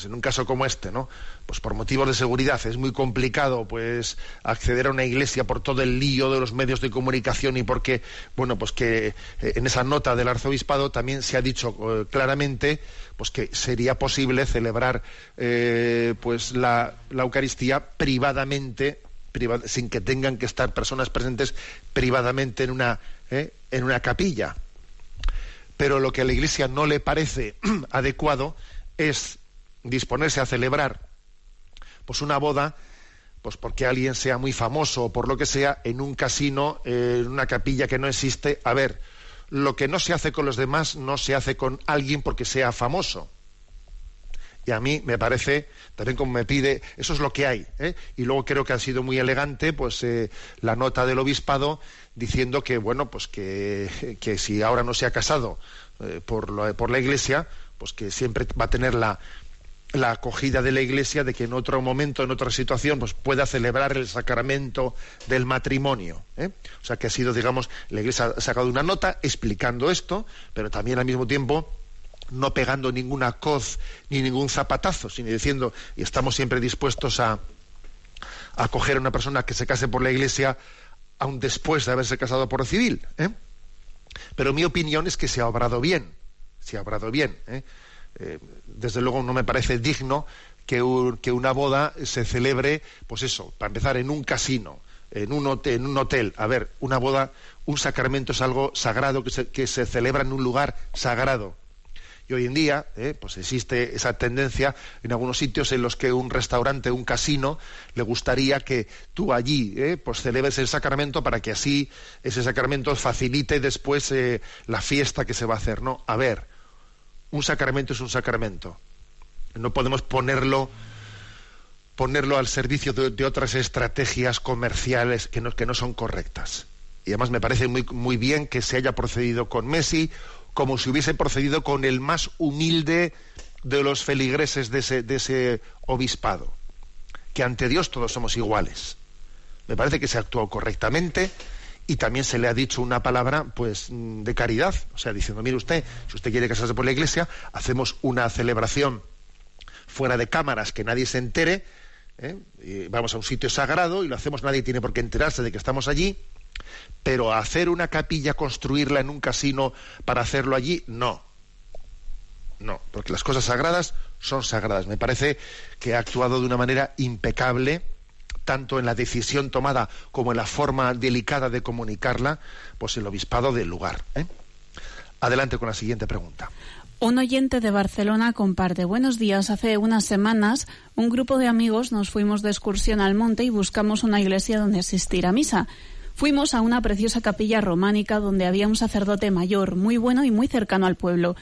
en un caso como este, ¿no? Pues por motivos de seguridad es muy complicado, pues acceder a una iglesia por todo el lío de los medios de comunicación y porque, bueno, pues que eh, en esa nota del arzobispado también se ha dicho eh, claramente, pues que sería posible celebrar, eh, pues la, Eucaristía privadamente, sin que tengan que estar personas presentes privadamente en una, en una capilla. Pero lo que a la Iglesia no le parece adecuado es disponerse a celebrar pues una boda pues porque alguien sea muy famoso o por lo que sea en un casino en una capilla que no existe a ver lo que no se hace con los demás no se hace con alguien porque sea famoso y a mí me parece también como me pide eso es lo que hay ¿eh? y luego creo que ha sido muy elegante pues eh, la nota del obispado diciendo que bueno pues que, que si ahora no se ha casado eh, por, por la iglesia pues que siempre va a tener la, la acogida de la Iglesia de que en otro momento, en otra situación, pues pueda celebrar el sacramento del matrimonio. ¿eh? O sea que ha sido, digamos, la Iglesia ha sacado una nota explicando esto, pero también al mismo tiempo no pegando ninguna coz ni ningún zapatazo, sino diciendo, y estamos siempre dispuestos a, acoger a una persona que se case por la Iglesia aun después de haberse casado por civil. ¿eh? Pero mi opinión es que se ha obrado bien, se ha obrado bien. ¿eh? Eh, desde luego no me parece digno que, un- que una boda se celebre, pues eso, para empezar, en un casino, en un, hotel, en un hotel. A ver, una boda, un sacramento es algo sagrado que se, que se celebra en un lugar sagrado. Y hoy en día, eh, pues existe esa tendencia en algunos sitios en los que un restaurante, un casino, le gustaría que tú allí, eh, pues celebres el sacramento para que así ese sacramento facilite después la fiesta que se va a hacer. No, a ver, un sacramento es un sacramento. No podemos ponerlo ponerlo al servicio de, de otras estrategias comerciales que no, que no son correctas. Y además me parece muy, muy bien que se haya procedido con Messi como si hubiese procedido con el más humilde de los feligreses de ese, de ese obispado. Que ante Dios todos somos iguales. Me parece que se actuó correctamente y también se le ha dicho una palabra pues mm, de caridad. O sea, diciendo, mire usted, si usted quiere casarse por la iglesia, hacemos una celebración fuera de cámaras que nadie se entere, ¿eh? Y vamos a un sitio sagrado y lo hacemos, nadie tiene por qué enterarse de que estamos allí, pero hacer una capilla, construirla en un casino para hacerlo allí, no. No, porque las cosas sagradas son sagradas. Me parece que ha actuado de una manera impecable, tanto en la decisión tomada como en la forma delicada de comunicarla, pues el obispado del lugar. ¿eh? Adelante con la siguiente pregunta. Un oyente de Barcelona comparte. Buenos días. Hace unas semanas, un grupo de amigos nos fuimos de excursión al monte y buscamos una iglesia donde asistir a misa. Fuimos a una preciosa capilla románica donde había un sacerdote mayor, muy bueno y muy cercano al pueblo.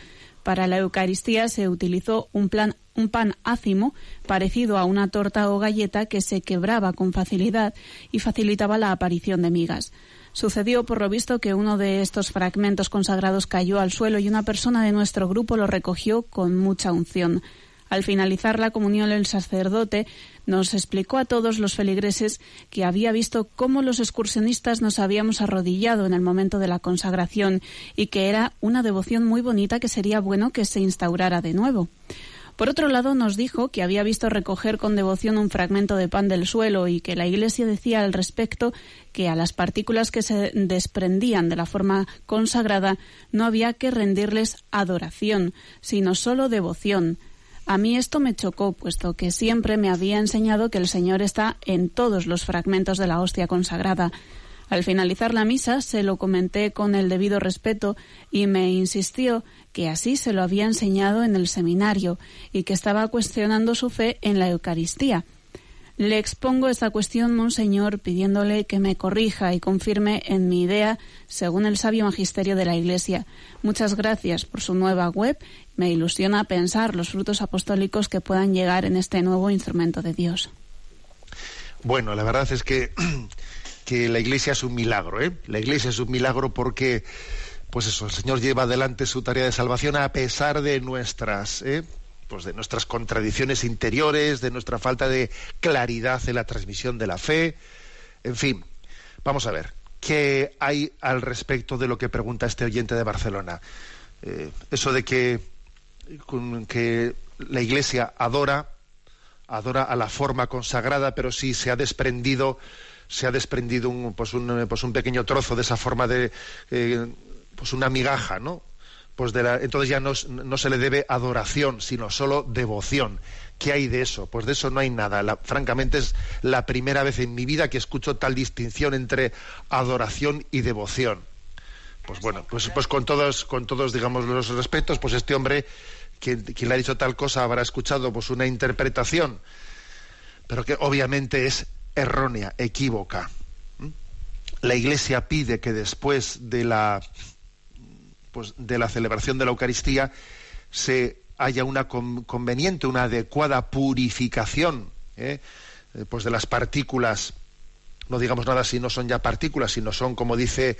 Para la Eucaristía se utilizó un, plan- un pan ácimo parecido a una torta o galleta que se quebraba con facilidad y facilitaba la aparición de migas. Sucedió, por lo visto, que uno de estos fragmentos consagrados cayó al suelo y una persona de nuestro grupo lo recogió con mucha unción. Al finalizar la comunión, el sacerdote nos explicó a todos los feligreses que había visto cómo los excursionistas nos habíamos arrodillado en el momento de la consagración y que era una devoción muy bonita que sería bueno que se instaurara de nuevo. Por otro lado, nos dijo que había visto recoger con devoción un fragmento de pan del suelo y que la Iglesia decía al respecto que a las partículas que se desprendían de la forma consagrada no había que rendirles adoración, sino solo devoción. A mí esto me chocó, puesto que siempre me había enseñado que el Señor está en todos los fragmentos de la hostia consagrada. Al finalizar la misa se lo comenté con el debido respeto y me insistió que así se lo había enseñado en el seminario y que estaba cuestionando su fe en la Eucaristía. Le expongo esta cuestión, Monseñor, pidiéndole que me corrija y confirme en mi idea según el sabio magisterio de la Iglesia. Muchas gracias por su nueva web. Me ilusiona pensar los frutos apostólicos que puedan llegar en este nuevo instrumento de Dios. Bueno, la verdad es que, que la iglesia es un milagro, ¿eh? La iglesia es un milagro porque, pues eso, el Señor lleva adelante su tarea de salvación a pesar de nuestras, ¿eh? pues de nuestras contradicciones interiores, de nuestra falta de claridad en la transmisión de la fe. En fin, vamos a ver, ¿qué hay al respecto de lo que pregunta este oyente de Barcelona? Eh, eso de que, con- que la iglesia adora, adora a la forma consagrada, pero sí se ha desprendido, se ha desprendido un, pues un, pues un pequeño trozo de esa forma de, eh, pues una migaja, ¿no? Pues de la- entonces ya no, no se le debe adoración, sino solo devoción. ¿Qué hay de eso? Pues de eso no hay nada. La- francamente es la primera vez en mi vida que escucho tal distinción entre adoración y devoción. Pues bueno, pues, pues con todos, con todos, digamos, los respetos, pues este hombre, quien, le ha dicho tal cosa, habrá escuchado pues una interpretación, pero que obviamente es errónea, equívoca. La Iglesia pide que después de la pues de la celebración de la Eucaristía se haya una con- conveniente, una adecuada purificación ¿eh? Eh, pues de las partículas no digamos nada si no son ya partículas, sino son, como dice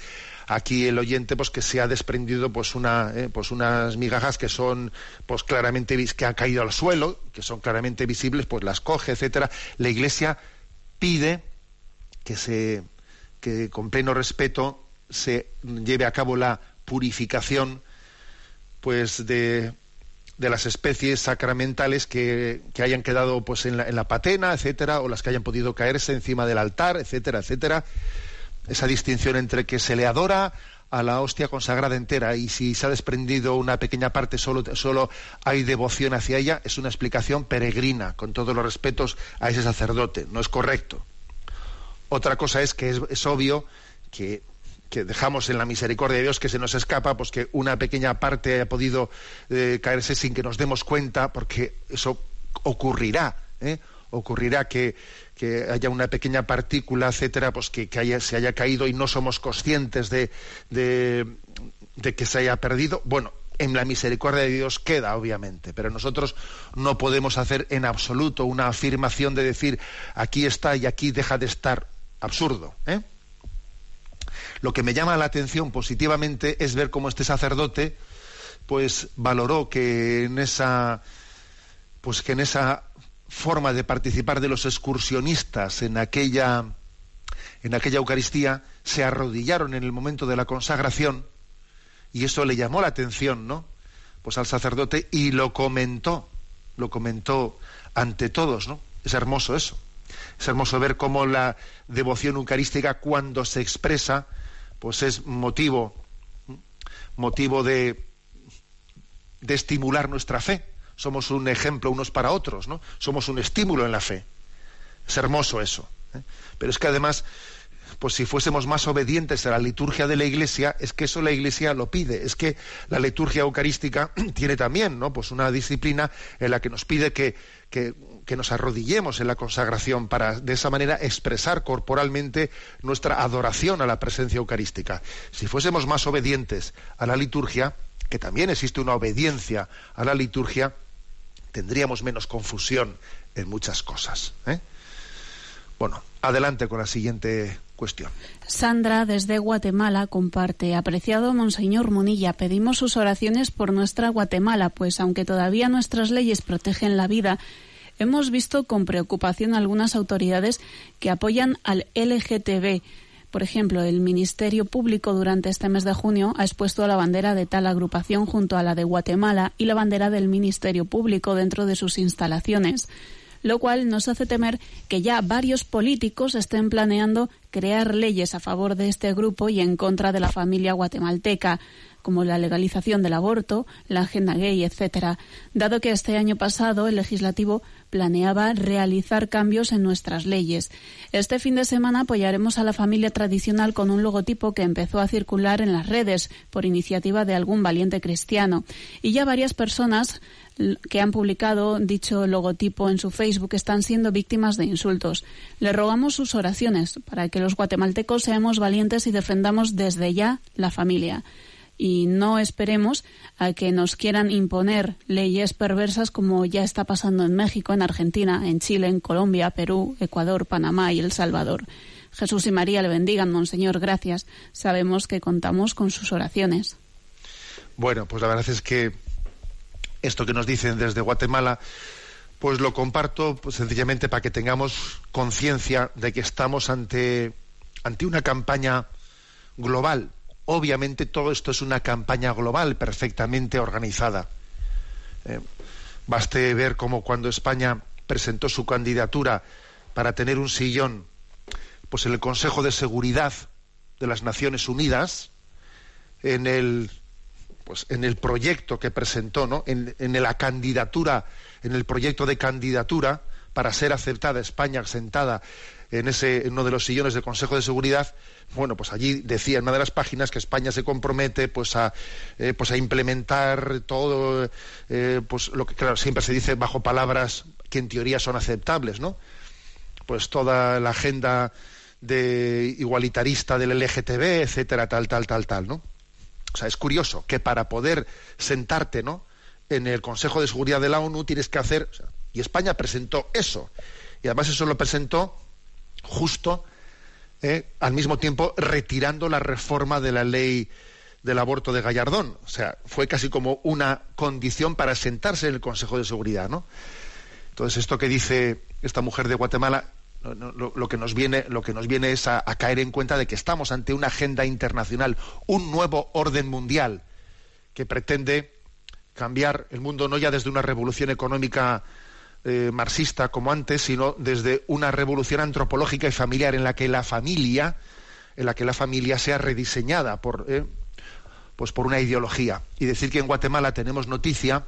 aquí el oyente, pues que se ha desprendido pues eh, pues unas migajas que son pues claramente que han caído al suelo, que son claramente visibles, pues las coge, etcétera. La Iglesia pide que se que con pleno respeto se lleve a cabo la purificación pues de, de las especies sacramentales que, que hayan quedado pues en la, en la patena, etcétera, o las que hayan podido caerse encima del altar, etcétera, etcétera. Esa distinción entre que se le adora a la hostia consagrada entera y si se ha desprendido una pequeña parte solo, solo hay devoción hacia ella, es una explicación peregrina, con todos los respetos a ese sacerdote. No es correcto. Otra cosa es que es, obvio que, que dejamos en la misericordia de Dios que se nos escapa, pues que una pequeña parte haya podido eh, caerse sin que nos demos cuenta, porque eso ocurrirá, ¿eh? ocurrirá que, que haya una pequeña partícula, etcétera, pues que, que haya- se haya caído y no somos conscientes de, de, que se haya perdido. Bueno, en la misericordia de Dios queda, obviamente, pero nosotros no podemos hacer en absoluto una afirmación de decir aquí está y aquí deja de estar. Absurdo, ¿eh? Lo que me llama la atención positivamente es ver cómo este sacerdote pues valoró que en esa pues que en esa forma de participar de los excursionistas en aquella en aquella Eucaristía se arrodillaron en el momento de la consagración y eso le llamó la atención, ¿no? Pues al sacerdote y lo comentó, lo comentó ante todos, ¿no? Es hermoso eso. Es hermoso ver cómo la devoción eucarística cuando se expresa, pues es motivo motivo de de estimular nuestra fe. Somos un ejemplo unos para otros, ¿no? Somos un estímulo en la fe. Es hermoso eso. ¿eh? Pero es que además, pues si fuésemos más obedientes a la liturgia de la Iglesia, es que eso la Iglesia lo pide. Es que la liturgia eucarística tiene también, ¿no? Pues una disciplina en la que nos pide que, que, que nos arrodillemos en la consagración para de esa manera expresar corporalmente nuestra adoración a la presencia eucarística. Si fuésemos más obedientes a la liturgia, que también existe una obediencia a la liturgia, tendríamos menos confusión en muchas cosas. ¿eh? Bueno, adelante con la siguiente cuestión. Sandra, desde Guatemala, comparte. Apreciado Monseñor Munilla, pedimos sus oraciones por nuestra Guatemala, pues aunque todavía nuestras leyes protegen la vida, hemos visto con preocupación algunas autoridades que apoyan al LGTB. Por ejemplo, el Ministerio Público durante este mes de junio ha expuesto la bandera de tal agrupación junto a la de Guatemala y la bandera del Ministerio Público dentro de sus instalaciones lo cual nos hace temer que ya varios políticos estén planeando crear leyes a favor de este grupo y en contra de la familia guatemalteca, como la legalización del aborto, la agenda gay, etcétera, dado que este año pasado el legislativo planeaba realizar cambios en nuestras leyes. Este fin de semana apoyaremos a la familia tradicional con un logotipo que empezó a circular en las redes por iniciativa de algún valiente cristiano y ya varias personas que han publicado dicho logotipo en su Facebook están siendo víctimas de insultos. Le rogamos sus oraciones para que los guatemaltecos seamos valientes y defendamos desde ya la familia. Y no esperemos a que nos quieran imponer leyes perversas como ya está pasando en México, en Argentina, en Chile, en Colombia, Perú, Ecuador, Panamá y El Salvador. Jesús y María le bendigan, Monseñor, gracias. Sabemos que contamos con sus oraciones. Bueno, pues la verdad es que esto que nos dicen desde Guatemala, pues lo comparto pues, sencillamente para que tengamos conciencia de que estamos ante, ante una campaña global. Obviamente todo esto es una campaña global perfectamente organizada. Eh, baste ver cómo cuando España presentó su candidatura para tener un sillón pues en el Consejo de Seguridad de las Naciones Unidas, en el pues en el proyecto que presentó, ¿no? En, en, la candidatura, en el proyecto de candidatura para ser aceptada España sentada en ese en uno de los sillones del Consejo de Seguridad, bueno, pues allí decía en una de las páginas que España se compromete pues a eh, pues a implementar todo eh, pues lo que claro siempre se dice bajo palabras que en teoría son aceptables, ¿no? Pues toda la agenda de igualitarista del LGTB, etcétera, tal, tal, tal, tal, ¿no? O sea, es curioso que para poder sentarte ¿no? en el Consejo de Seguridad de la ONU tienes que hacer. Y España presentó eso. Y además eso lo presentó justo ¿eh? al mismo tiempo retirando la reforma de la ley del aborto de Gallardón. O sea, fue casi como una condición para sentarse en el Consejo de Seguridad, ¿no? Entonces, esto que dice esta mujer de Guatemala, lo, que nos viene, lo que nos viene es a caer en cuenta de que estamos ante una agenda internacional, un nuevo orden mundial que pretende cambiar el mundo no ya desde una revolución económica eh, marxista como antes, sino desde una revolución antropológica y familiar en la que la familia, en la que la familia sea rediseñada por, eh, pues por una ideología. Y decir que en Guatemala tenemos noticia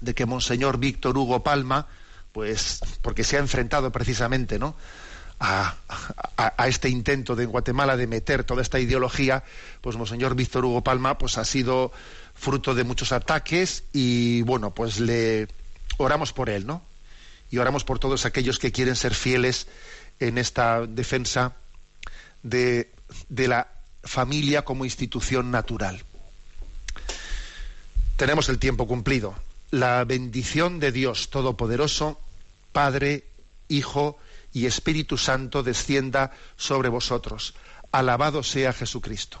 de que Monseñor Víctor Hugo Palma, pues porque se ha enfrentado precisamente, ¿no? A, a- este intento de Guatemala de meter toda esta ideología, pues Monseñor Víctor Hugo Palma, pues ha sido fruto de muchos ataques y bueno, pues le oramos por él, ¿no? Y oramos por todos aquellos que quieren ser fieles en esta defensa de, de la familia como institución natural. Tenemos el tiempo cumplido. La bendición de Dios Todopoderoso, Padre, Hijo y Espíritu Santo descienda sobre vosotros. Alabado sea Jesucristo.